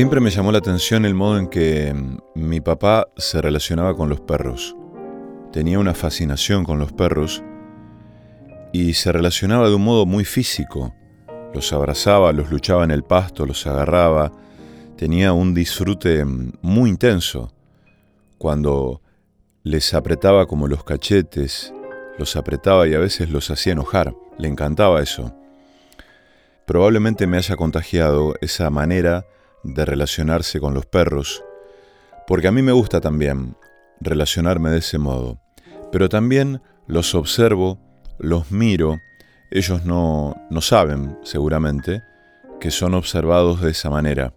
Siempre me llamó la atención el modo en que mm, mi papá se relacionaba con los perros. Tenía una fascinación con los perros y se relacionaba de un modo muy físico. Los abrazaba, los luchaba en el pasto, los agarraba. Tenía un disfrute mm, muy intenso. Cuando les apretaba como los cachetes, los apretaba y a veces los hacía enojar. Le encantaba eso. Probablemente me haya contagiado esa manera de relacionarse con los perros, porque a mí me gusta también relacionarme de ese modo, pero también los observo, los miro, ellos no, no saben seguramente que son observados de esa manera.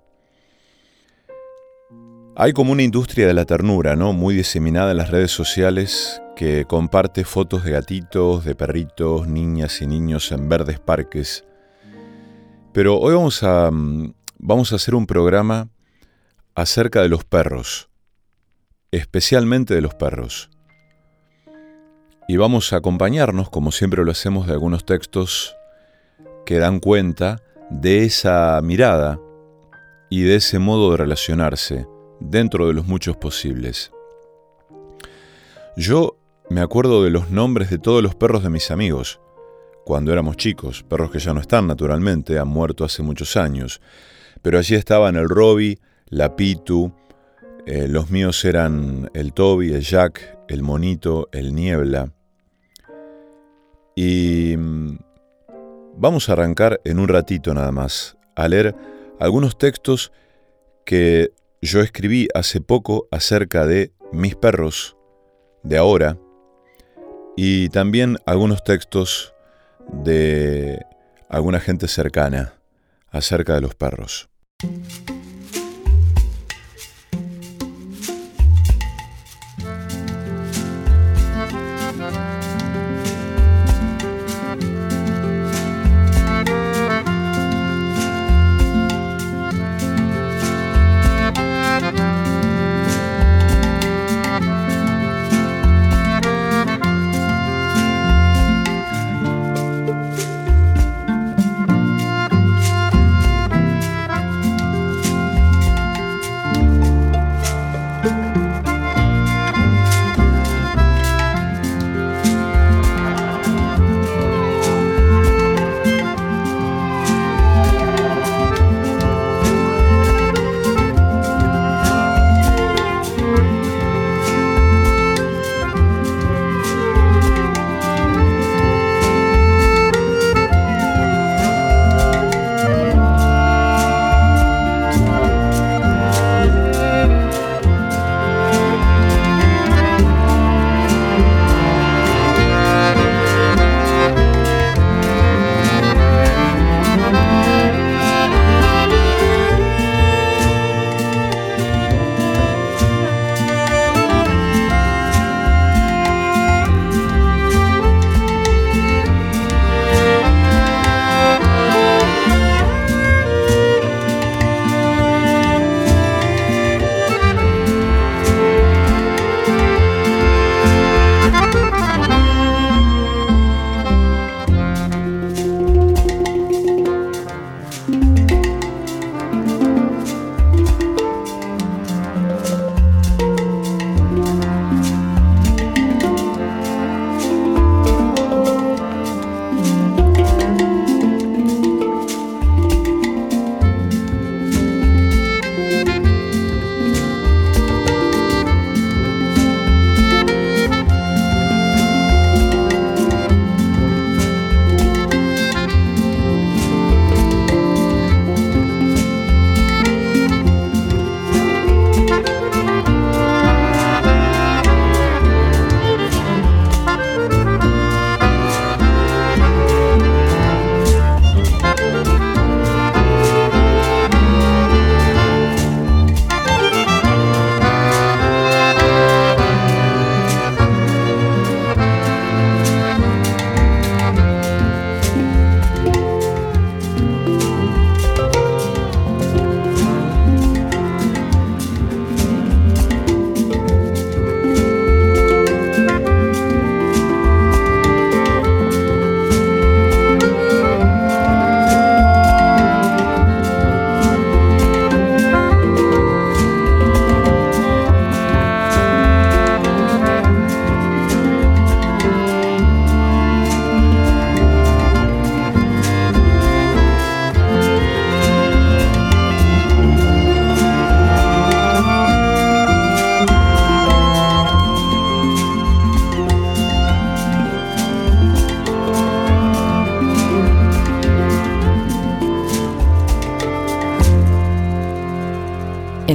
Hay como una industria de la ternura, ¿no? Muy diseminada en las redes sociales que comparte fotos de gatitos, de perritos, niñas y niños en verdes parques. Pero hoy vamos a mm, vamos a hacer un programa acerca de los perros, especialmente de los perros. Y vamos a acompañarnos, como siempre lo hacemos, de algunos textos que dan cuenta de esa mirada y de ese modo de relacionarse dentro de los muchos posibles. Yo me acuerdo de los nombres de todos los perros de mis amigos, cuando éramos chicos, perros que ya no están naturalmente, han muerto hace muchos años, pero allí estaban el Robbie, la Pitu, eh, los míos eran el Toby, el Jack, el Monito, el Niebla. Y mm, vamos a arrancar en un ratito nada más a leer algunos textos que yo escribí hace poco acerca de mis perros de ahora y también algunos textos de alguna gente cercana acerca de los perros. Thank you.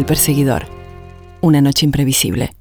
Perseguidor. Una noche imprevisible.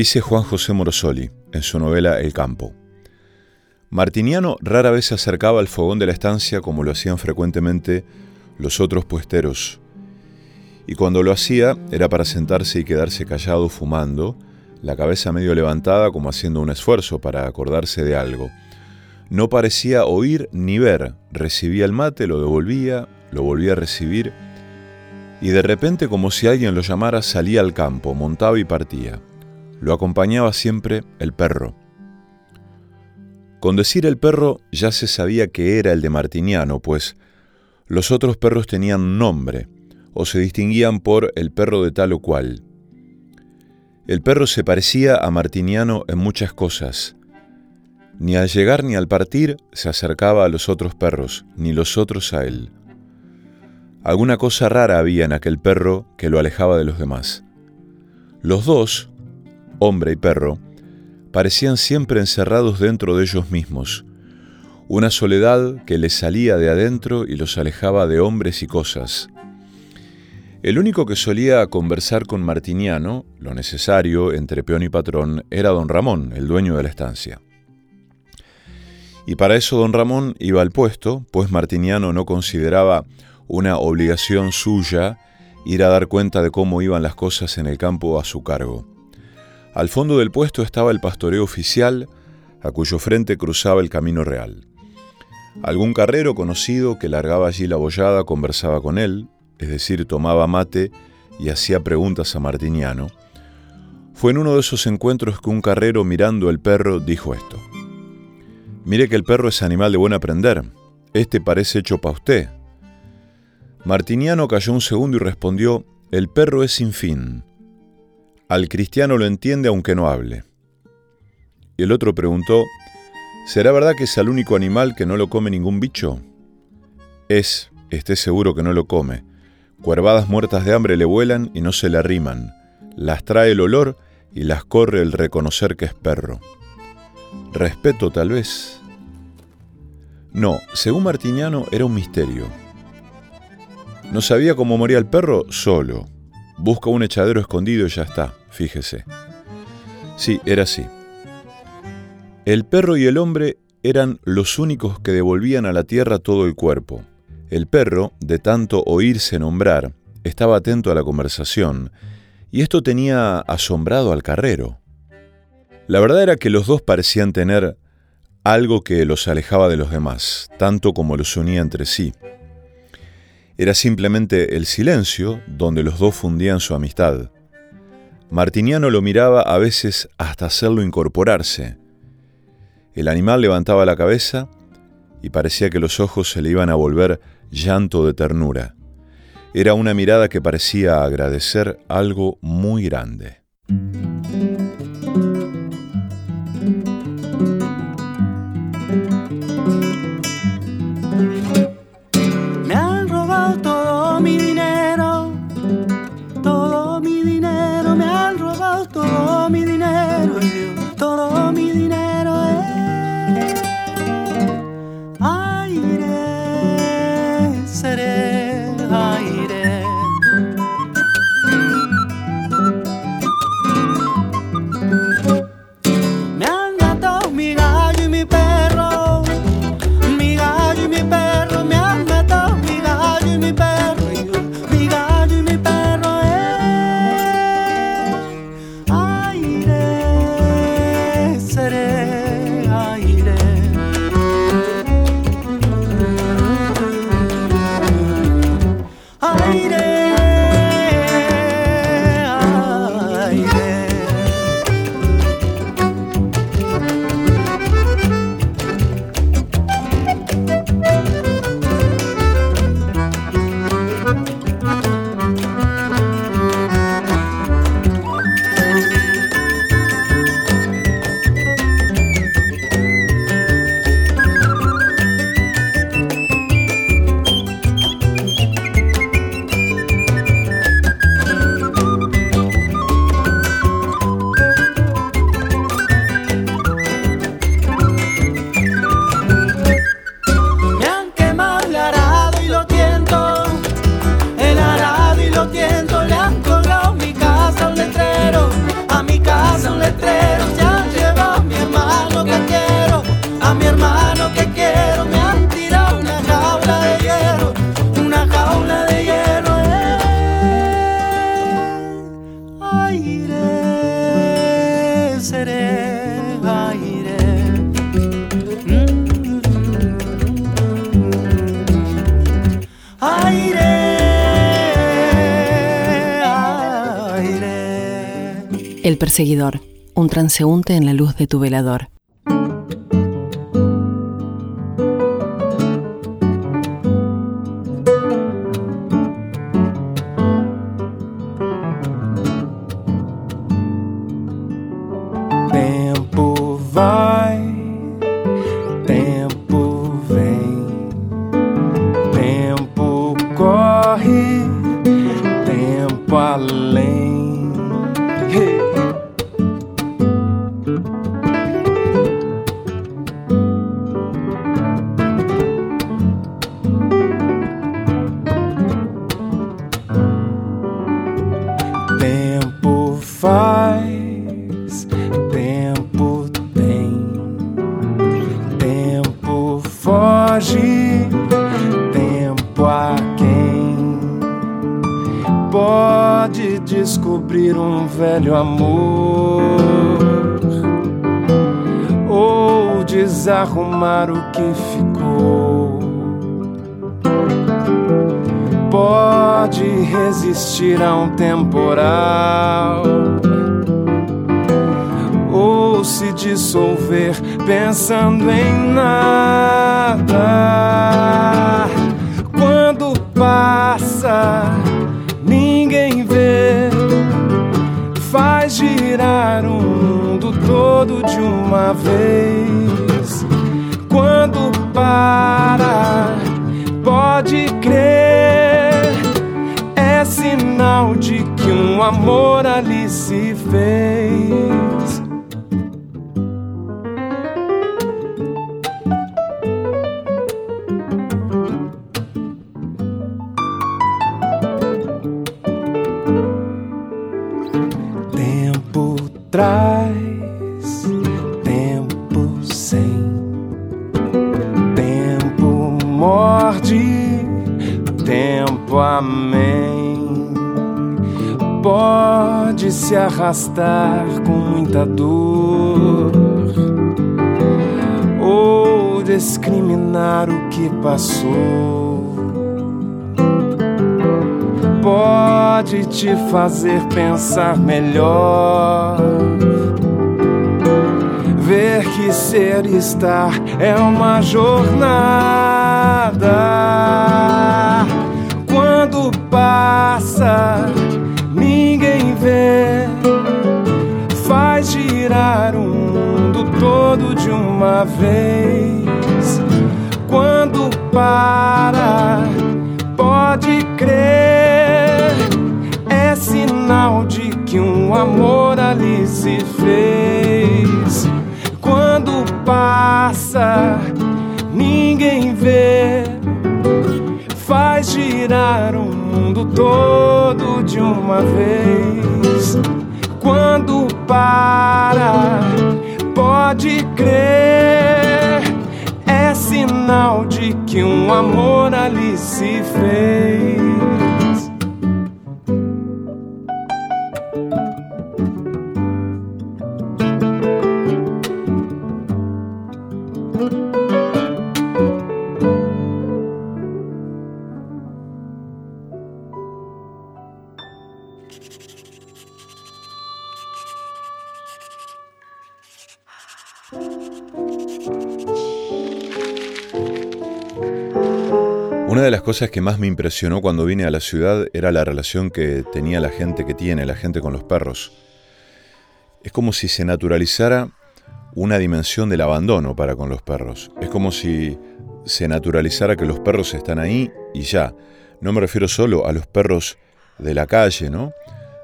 Dice Juan José Morosoli en su novela El campo. Martiniano rara vez se acercaba al fogón de la estancia como lo hacían frecuentemente los otros puesteros. Y cuando lo hacía era para sentarse y quedarse callado fumando, la cabeza medio levantada como haciendo un esfuerzo para acordarse de algo. No parecía oír ni ver, recibía el mate, lo devolvía, lo volvía a recibir, y de repente como si alguien lo llamara salía al campo, montaba y partía. Lo acompañaba siempre el perro. Con decir el perro ya se sabía que era el de Martiniano, pues los otros perros tenían nombre o se distinguían por el perro de tal o cual. El perro se parecía a Martiniano en muchas cosas. Ni al llegar ni al partir se acercaba a los otros perros, ni los otros a él. Alguna cosa rara había en aquel perro que lo alejaba de los demás. Los dos, hombre y perro, parecían siempre encerrados dentro de ellos mismos, una soledad que les salía de adentro y los alejaba de hombres y cosas. El único que solía conversar con Martiniano, lo necesario entre peón y patrón, era don Ramón, el dueño de la estancia. Y para eso don Ramón iba al puesto, pues Martiniano no consideraba una obligación suya ir a dar cuenta de cómo iban las cosas en el campo a su cargo. Al fondo del puesto estaba el pastoreo oficial, a cuyo frente cruzaba el camino real. Algún carrero conocido que largaba allí la bollada conversaba con él, es decir, tomaba mate y hacía preguntas a Martiniano. Fue en uno de esos encuentros que un carrero mirando el perro dijo esto. Mire que el perro es animal de buen aprender. Este parece hecho para usted. Martiniano cayó un segundo y respondió, el perro es sin fin. Al cristiano lo entiende aunque no hable. Y el otro preguntó, ¿será verdad que es el único animal que no lo come ningún bicho? Es, esté seguro que no lo come. Cuervadas muertas de hambre le vuelan y no se le arriman. Las trae el olor y las corre el reconocer que es perro. Respeto tal vez. No, según Martiniano era un misterio. ¿No sabía cómo moría el perro? Solo. Busca un echadero escondido y ya está fíjese. Sí, era así. El perro y el hombre eran los únicos que devolvían a la tierra todo el cuerpo. El perro, de tanto oírse nombrar, estaba atento a la conversación, y esto tenía asombrado al carrero. La verdad era que los dos parecían tener algo que los alejaba de los demás, tanto como los unía entre sí. Era simplemente el silencio donde los dos fundían su amistad. Martiniano lo miraba a veces hasta hacerlo incorporarse. El animal levantaba la cabeza y parecía que los ojos se le iban a volver llanto de ternura. Era una mirada que parecía agradecer algo muy grande. El perseguidor, un transeúnte en la luz de tu velador. Velho amor ou desarrumar o que ficou pode resistir a um temporal ou se dissolver pensando em nada. Amor ali se fez. Arrastar com muita dor ou discriminar o que passou. Pode te fazer pensar melhor ver que ser e estar é uma jornada. Quando passa, ninguém vê, girar o mundo todo de uma vez. Quando para, pode crer, é sinal de que um amor ali se fez. Quando passa, ninguém vê, faz girar o mundo todo de uma vez. Quando para, pode crer, é sinal de que um amor ali se fez. Cosas que más me impresionó cuando vine a la ciudad era la relación que tenía la gente que tiene, la gente con los perros. Es como si se naturalizara una dimensión del abandono para con los perros. Es como si se naturalizara que los perros están ahí y ya. No me refiero solo a los perros de la calle, ¿no?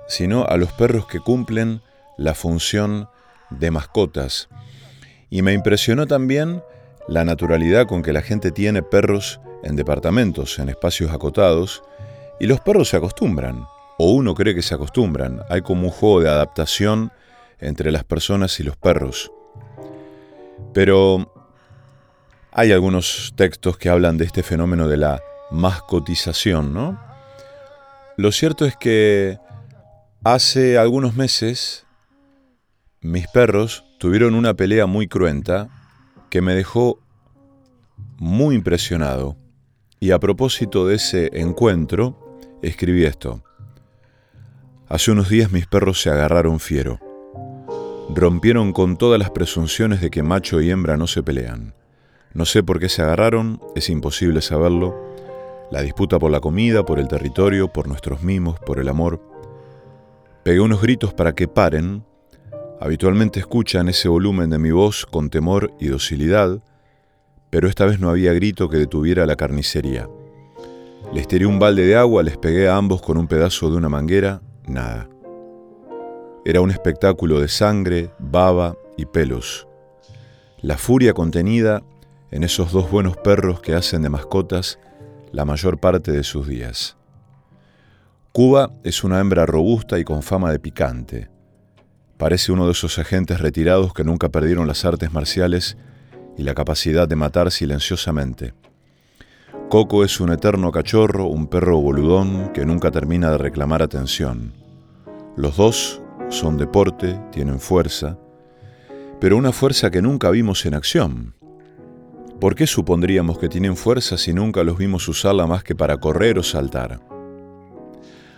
Sino a los perros que cumplen la función de mascotas. Y me impresionó también la naturalidad con que la gente tiene perros en departamentos, en espacios acotados, y los perros se acostumbran, o uno cree que se acostumbran. Hay como un juego de adaptación entre las personas y los perros. Pero hay algunos textos que hablan de este fenómeno de la mascotización, ¿no? Lo cierto es que hace algunos meses mis perros tuvieron una pelea muy cruenta que me dejó muy impresionado. Y a propósito de ese encuentro, escribí esto. Hace unos días mis perros se agarraron fiero. Rompieron con todas las presunciones de que macho y hembra no se pelean. No sé por qué se agarraron, es imposible saberlo. La disputa por la comida, por el territorio, por nuestros mimos, por el amor. Pegué unos gritos para que paren. Habitualmente escuchan ese volumen de mi voz con temor y docilidad, pero esta vez no había grito que detuviera la carnicería. Les tiré un balde de agua, les pegué a ambos con un pedazo de una manguera, nada. Era un espectáculo de sangre, baba y pelos. La furia contenida en esos dos buenos perros que hacen de mascotas la mayor parte de sus días. Cuba es una hembra robusta y con fama de picante. Parece uno de esos agentes retirados que nunca perdieron las artes marciales y la capacidad de matar silenciosamente. Coco es un eterno cachorro, un perro boludón que nunca termina de reclamar atención. Los dos son deporte, tienen fuerza, pero una fuerza que nunca vimos en acción. ¿Por qué supondríamos que tienen fuerza si nunca los vimos usarla más que para correr o saltar?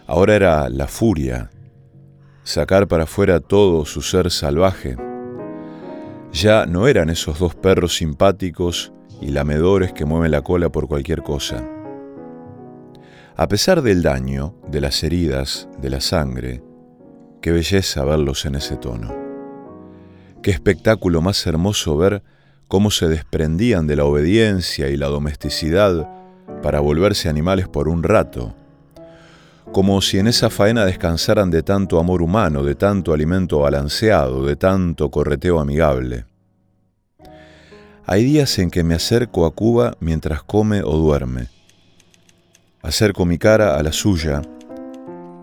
Ahora era la furia, sacar para afuera todo su ser salvaje. Ya no eran esos dos perros simpáticos y lamedores que mueven la cola por cualquier cosa. A pesar del daño, de las heridas, de la sangre, Qué belleza verlos en ese tono. Qué espectáculo más hermoso ver cómo se desprendían de la obediencia y la domesticidad para volverse animales por un rato, como si en esa faena descansaran de tanto amor humano, de tanto alimento balanceado, de tanto correteo amigable. Hay días en que me acerco a Cuba mientras come o duerme. Acerco mi cara a la suya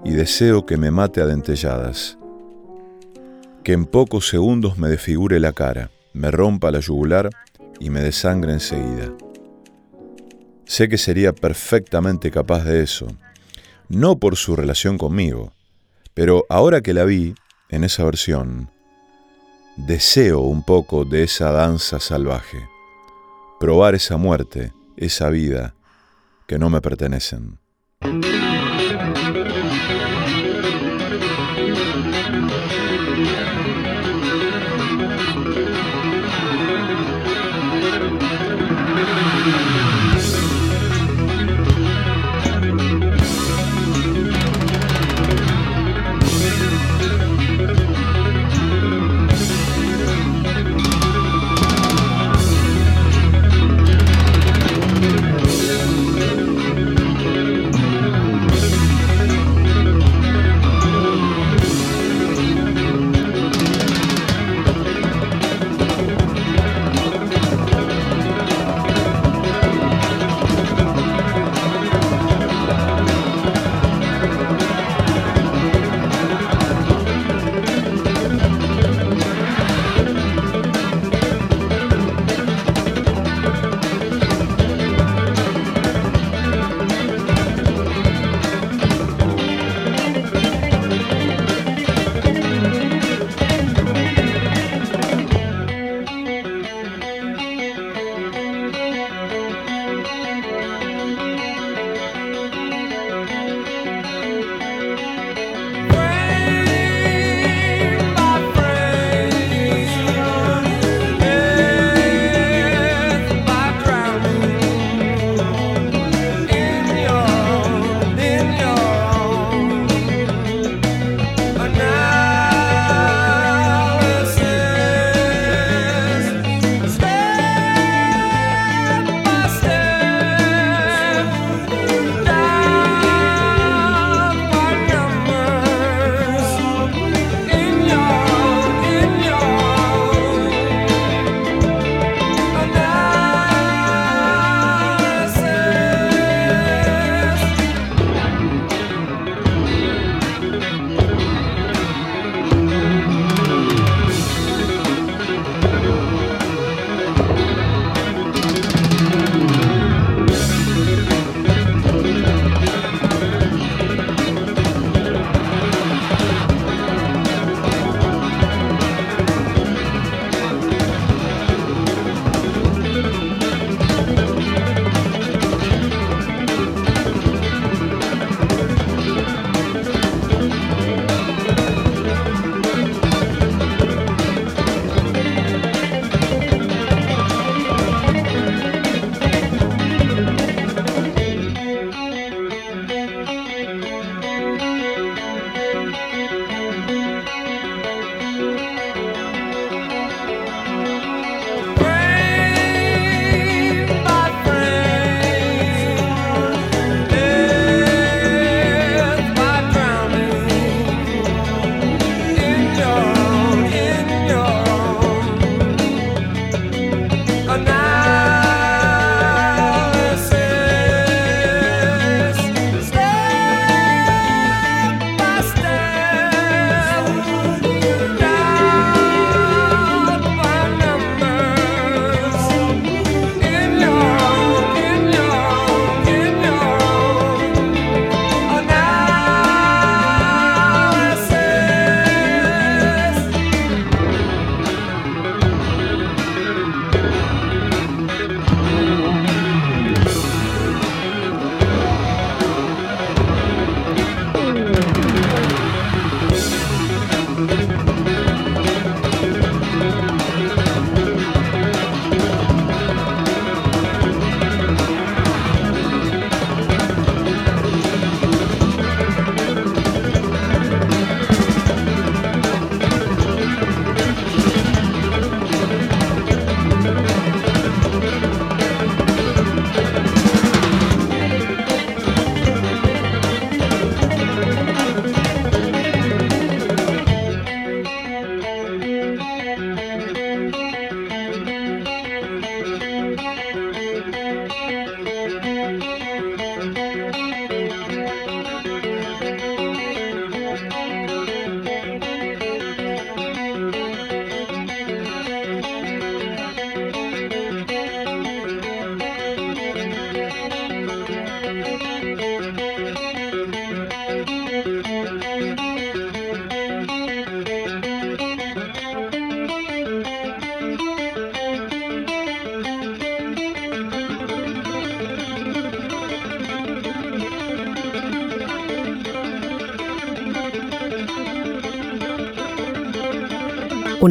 y deseo que me mate a dentelladas. Que en pocos segundos me desfigure la cara, me rompa la yugular y me desangre enseguida. Sé que sería perfectamente capaz de eso, no por su relación conmigo, pero ahora que la vi en esa versión, deseo un poco de esa danza salvaje, probar esa muerte, esa vida que no me pertenecen.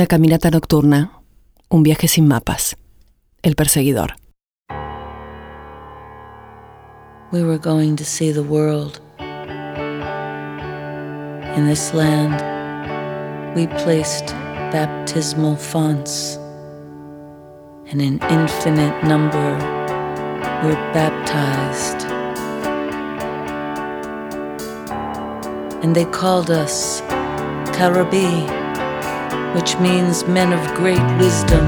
Una caminata nocturna, un viaje sin mapas. El perseguidor. We were going to see the world. In this land, we placed baptismal fonts, and an infinite number were baptized. And they called us Karabi which means men of great wisdom.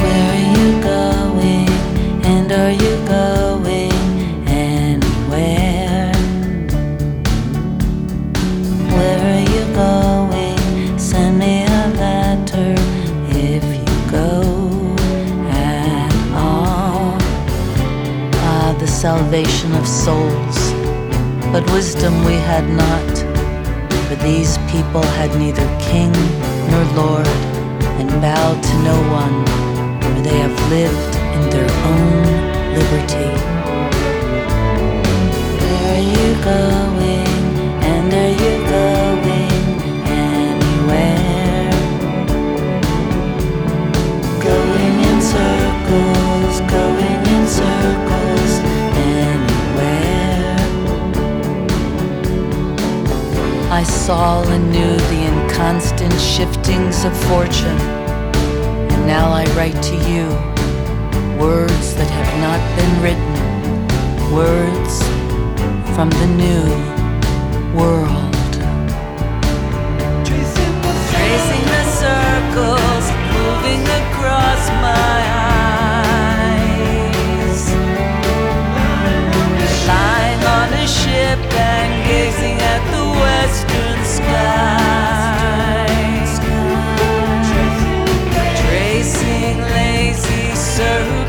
Where are you going? And are you going anywhere? Where are you going? Send me a letter if you go at all. Ah, the salvation of souls. But wisdom we had not these people had neither king nor lord, and bowed to no one, for they have lived in their own liberty. Where you going? I saw and knew the inconstant shiftings of fortune. And now I write to you words that have not been written, words from the new world. Tracing the circles, moving across my eyes. A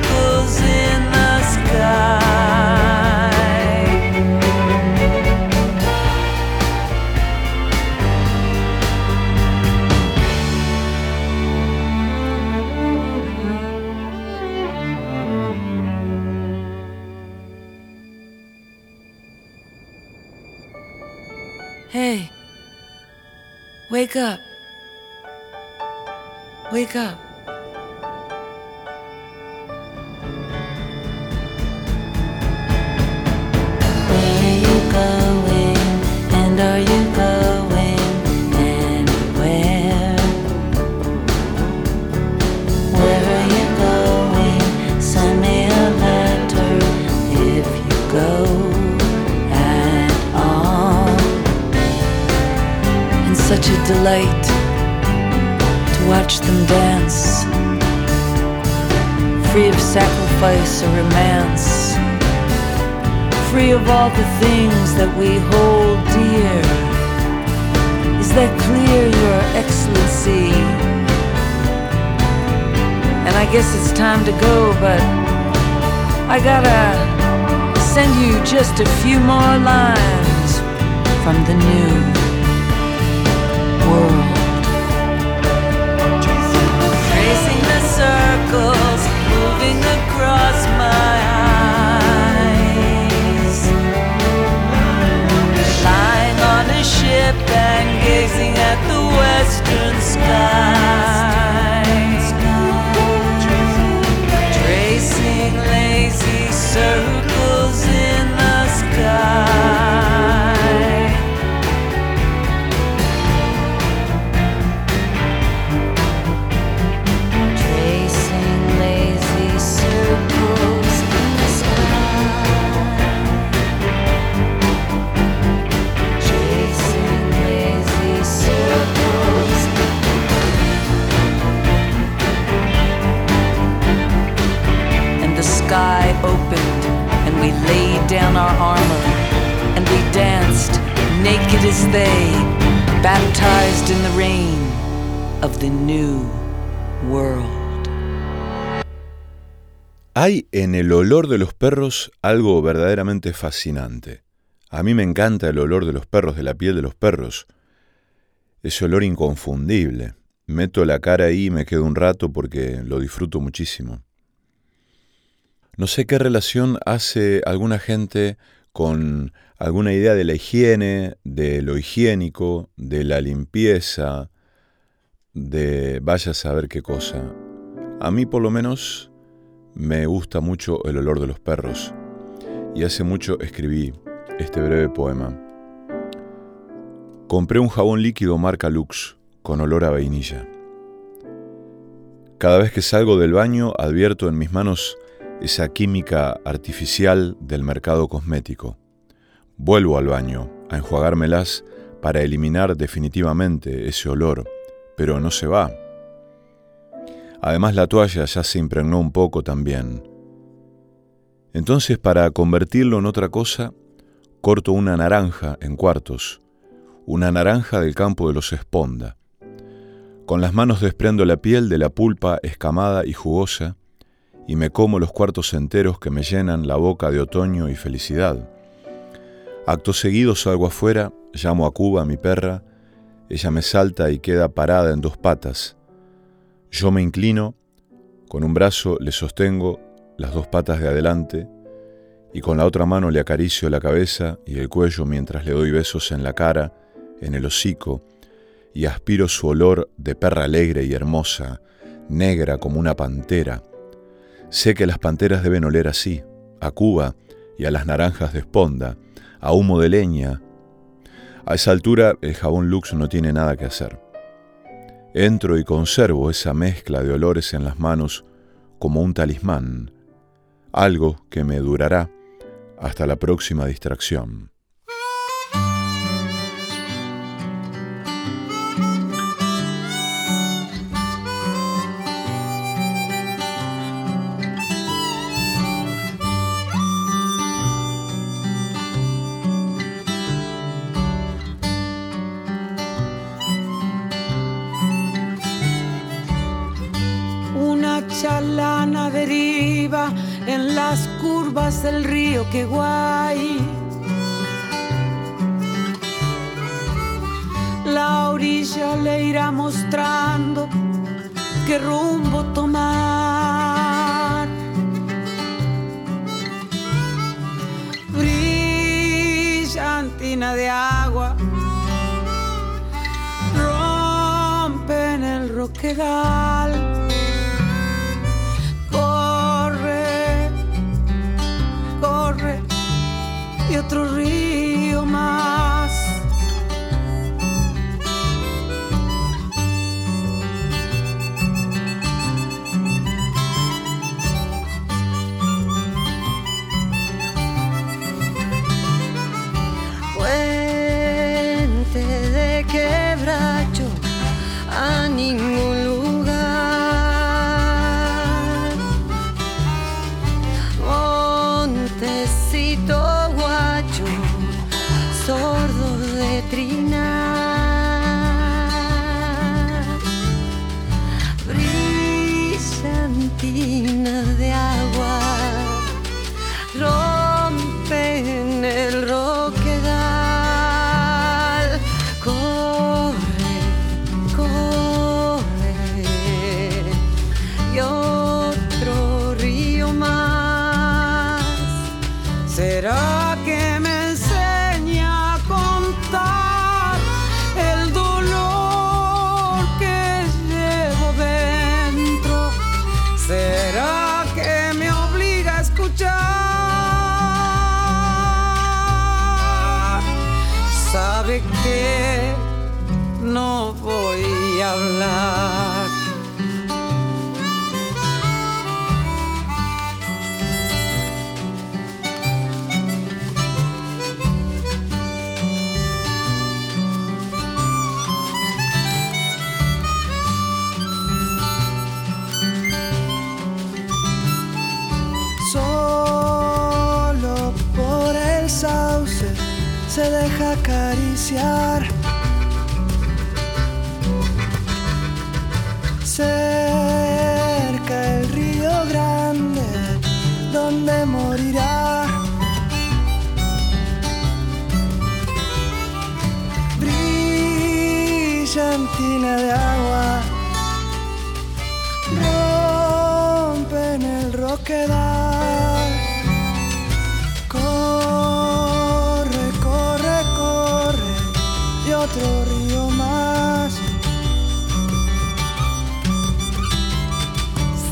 wake up. Wake up. All the things that we hold dear. Is that clear, Your Excellency? And I guess it's time to go, but I gotta send you just a few more lines from the new world. And gazing at the western skies. Tracing lazy circles Hay en el olor de los perros algo verdaderamente fascinante. A mí me encanta el olor de los perros, de la piel de los perros. Ese olor inconfundible. Meto la cara ahí y me quedo un rato porque lo disfruto muchísimo. No sé qué relación hace alguna gente con alguna idea de la higiene, de lo higiénico, de la limpieza, de vaya a saber qué cosa. A mí por lo menos me gusta mucho el olor de los perros y hace mucho escribí este breve poema. Compré un jabón líquido marca Lux con olor a vainilla. Cada vez que salgo del baño advierto en mis manos esa química artificial del mercado cosmético. Vuelvo al baño a enjuagármelas para eliminar definitivamente ese olor, pero no se va. Además la toalla ya se impregnó un poco también. Entonces para convertirlo en otra cosa, corto una naranja en cuartos, una naranja del campo de los Esponda. Con las manos desprendo la piel de la pulpa escamada y jugosa, y me como los cuartos enteros que me llenan la boca de otoño y felicidad. Acto seguido salgo afuera, llamo a Cuba, mi perra, ella me salta y queda parada en dos patas. Yo me inclino, con un brazo le sostengo las dos patas de adelante y con la otra mano le acaricio la cabeza y el cuello mientras le doy besos en la cara, en el hocico, y aspiro su olor de perra alegre y hermosa, negra como una pantera, Sé que las panteras deben oler así, a Cuba y a las naranjas de esponda, a humo de leña. A esa altura el jabón Lux no tiene nada que hacer. Entro y conservo esa mezcla de olores en las manos como un talismán, algo que me durará hasta la próxima distracción. Del río que guay. La orilla le irá mostrando qué rumbo tomar. Brillantina de agua rompe en el roquedal Yeah.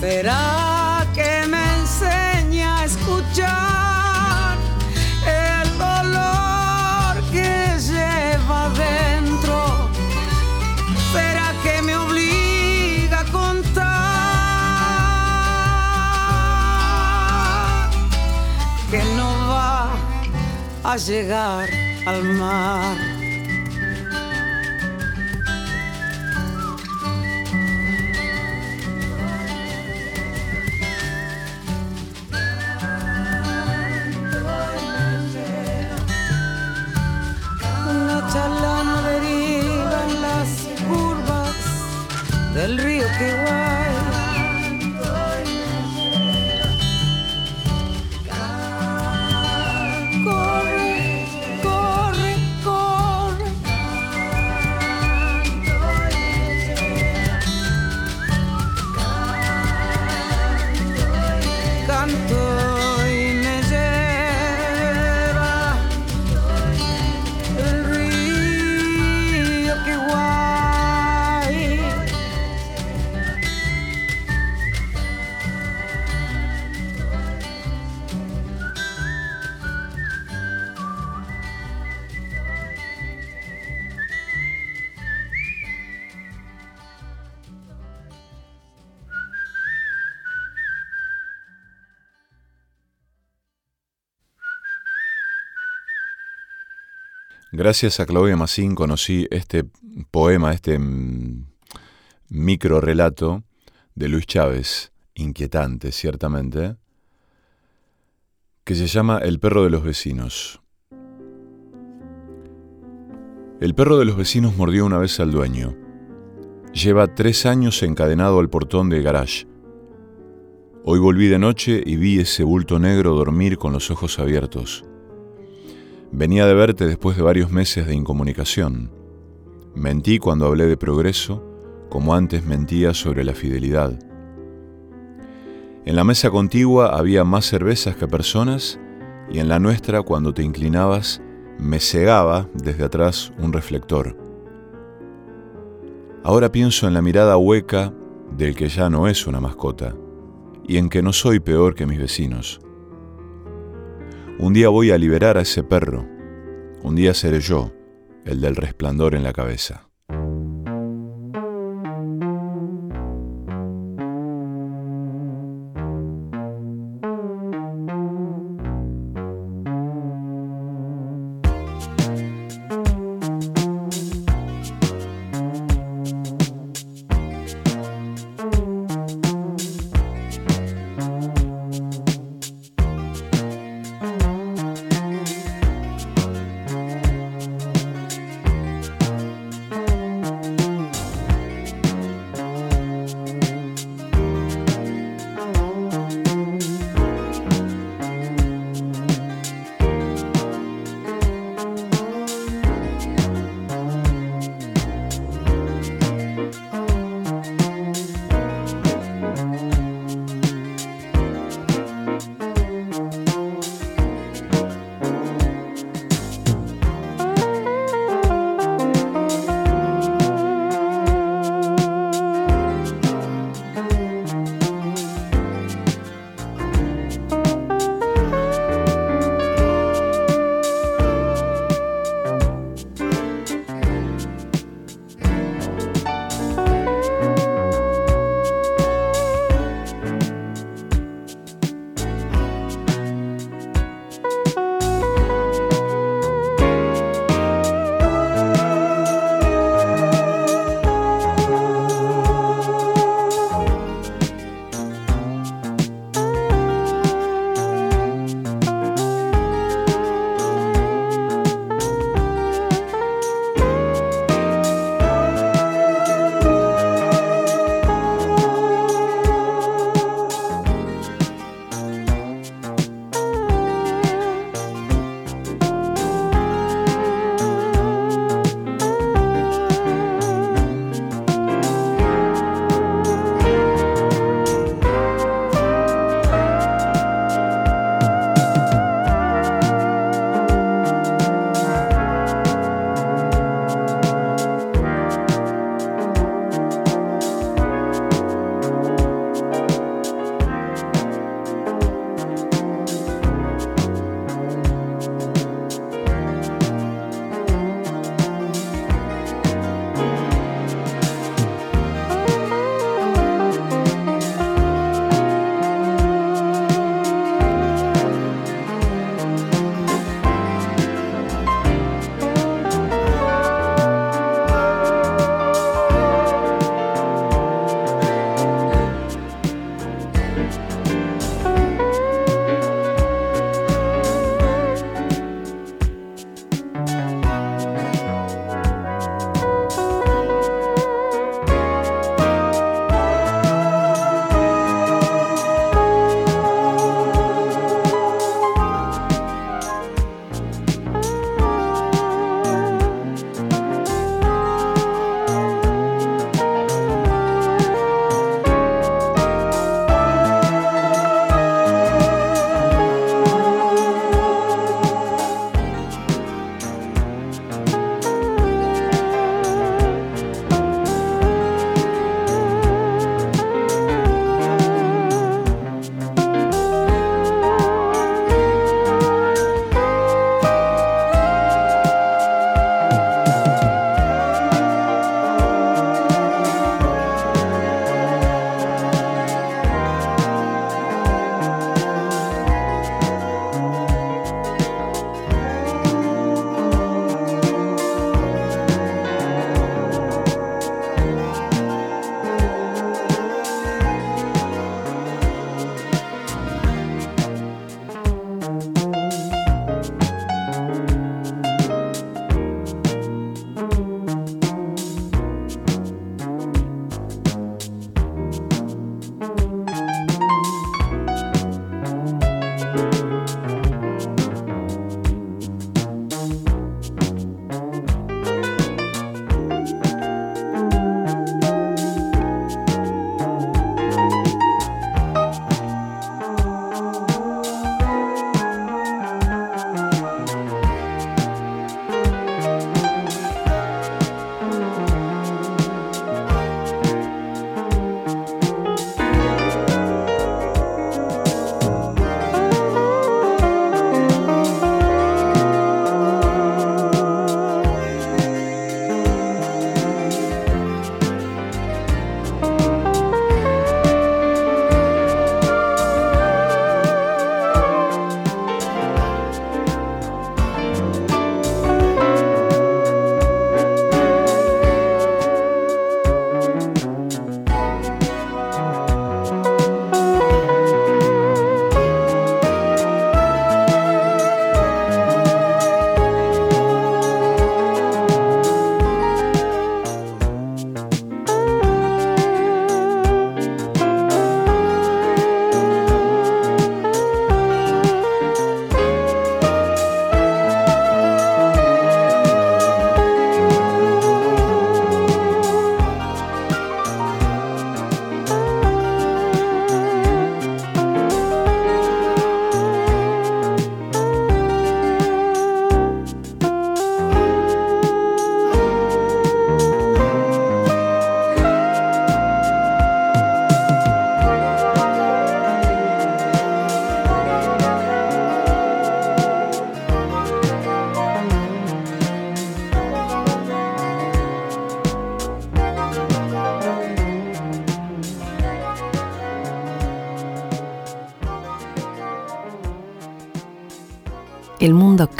Será que me enseña a escuchar el dolor que lleva dentro. Será que me obliga a contar que no va a llegar al mar. Gracias a Claudia Massín conocí este poema, este micro relato de Luis Chávez, inquietante ciertamente, que se llama El perro de los vecinos. El perro de los vecinos mordió una vez al dueño. Lleva tres años encadenado al portón del garage. Hoy volví de noche y vi ese bulto negro dormir con los ojos abiertos. Venía de verte después de varios meses de incomunicación. Mentí cuando hablé de progreso, como antes mentía sobre la fidelidad. En la mesa contigua había más cervezas que personas y en la nuestra, cuando te inclinabas, me cegaba desde atrás un reflector. Ahora pienso en la mirada hueca del que ya no es una mascota y en que no soy peor que mis vecinos. Un día voy a liberar a ese perro. Un día seré yo, el del resplandor en la cabeza.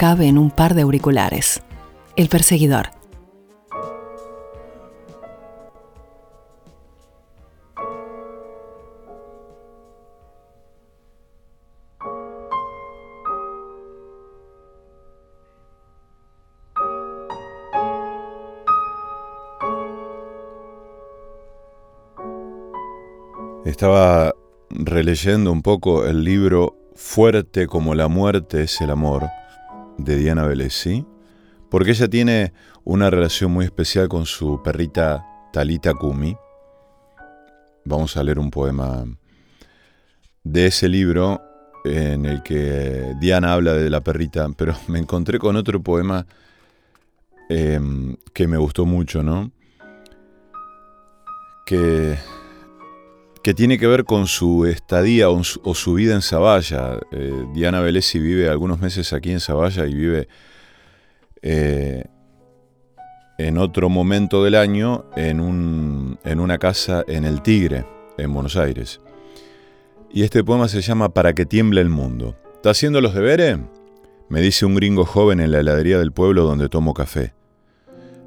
Cabe en un par de auriculares. El perseguidor. Estaba releyendo un poco el libro Fuerte como la muerte es el amor de Diana Velesi, porque ella tiene una relación muy especial con su perrita Talita Kumi. Vamos a leer un poema de ese libro en el que Diana habla de la perrita, pero me encontré con otro poema em, que me gustó mucho, ¿no? Que que tiene que ver con su estadía o su, vida en Zavalla. Eh, Diana Velesi vive algunos meses aquí en Zavalla y vive eh, en otro momento del año en, un, en una casa en El Tigre, en Buenos Aires. Y este poema se llama Para que tiemble el mundo. ¿Está haciendo los deberes? Me dice un gringo joven en la heladería del pueblo donde tomo café.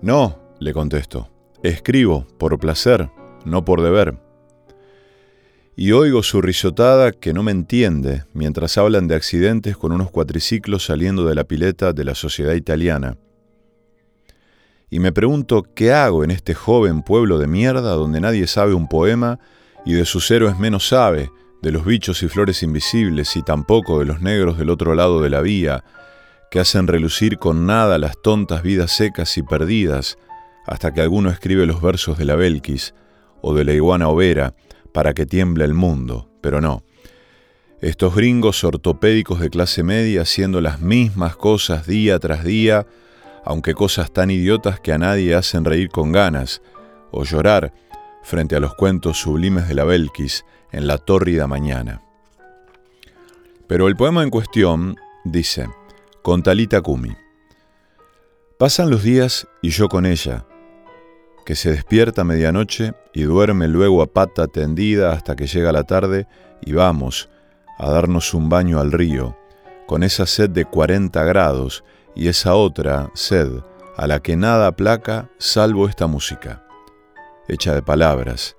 No, le contesto. Escribo, por placer, no por deber y oigo su risotada que no me entiende mientras hablan de accidentes con unos cuatriciclos saliendo de la pileta de la sociedad italiana. Y me pregunto qué hago en este joven pueblo de mierda donde nadie sabe un poema y de sus héroes menos sabe, de los bichos y flores invisibles y tampoco de los negros del otro lado de la vía, que hacen relucir con nada las tontas vidas secas y perdidas, hasta que alguno escribe los versos de la Belkis o de la iguana overa, para que tiemble el mundo, pero no. Estos gringos ortopédicos de clase media haciendo las mismas cosas día tras día, aunque cosas tan idiotas que a nadie hacen reír con ganas, o llorar frente a los cuentos sublimes de la Belkis en la tórrida mañana. Pero el poema en cuestión dice, con Talita Kumi. Pasan los días y yo con ella, que se despierta a medianoche y duerme luego a pata tendida hasta que llega la tarde y vamos a darnos un baño al río, con esa sed de 40 grados y esa otra sed a la que nada aplaca salvo esta música, hecha de palabras,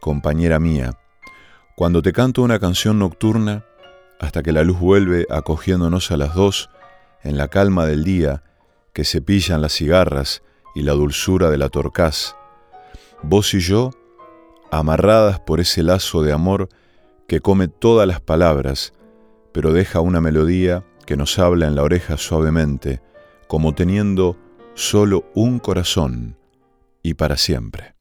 compañera mía, cuando te canto una canción nocturna hasta que la luz vuelve acogiéndonos a las dos en la calma del día que se pillan las cigarras y la dulzura de la torcaz, vos y yo, amarradas por ese lazo de amor que come todas las palabras, pero deja una melodía que nos habla en la oreja suavemente, como teniendo solo un corazón y para siempre.